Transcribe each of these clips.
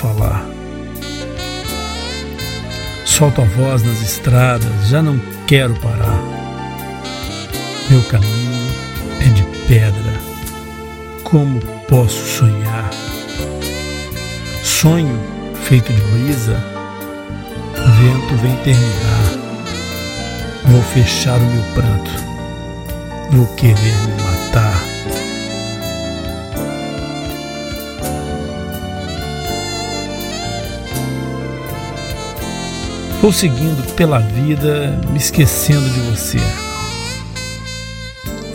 falar. Solto a voz nas estradas, já não quero parar. Meu caminho é de pedra. Como posso sonhar? Sonho feito de brisa, vento vem terminar. Vou fechar o meu pranto, vou querer me matar. Vou seguindo pela vida, me esquecendo de você.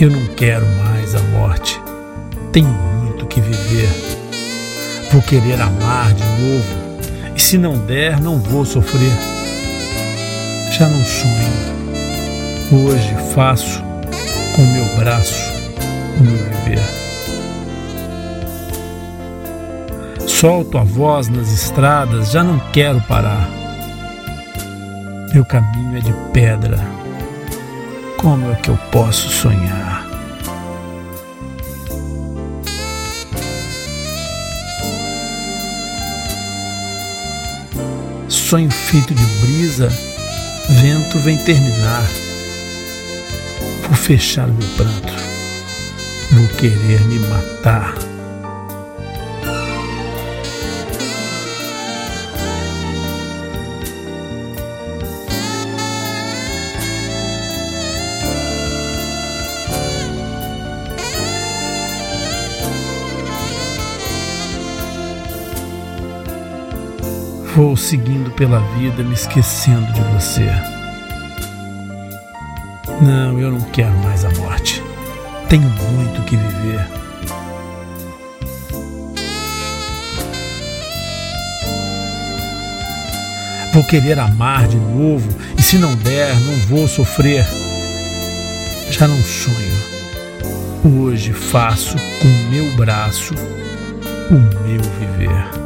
Eu não quero mais a morte. Tenho muito que viver. Vou querer amar de novo. E se não der, não vou sofrer. Já não sonho. Hoje faço com meu braço o meu viver. Solto a voz nas estradas, já não quero parar. Meu caminho é de pedra. Como é que eu posso sonhar? Sonho feito de brisa, vento vem terminar. Vou fechar meu pranto, vou querer me matar. Vou seguindo pela vida, me esquecendo de você. Não, eu não quero mais a morte. Tenho muito que viver. Vou querer amar de novo e se não der, não vou sofrer. Já não sonho. Hoje faço com meu braço o meu viver.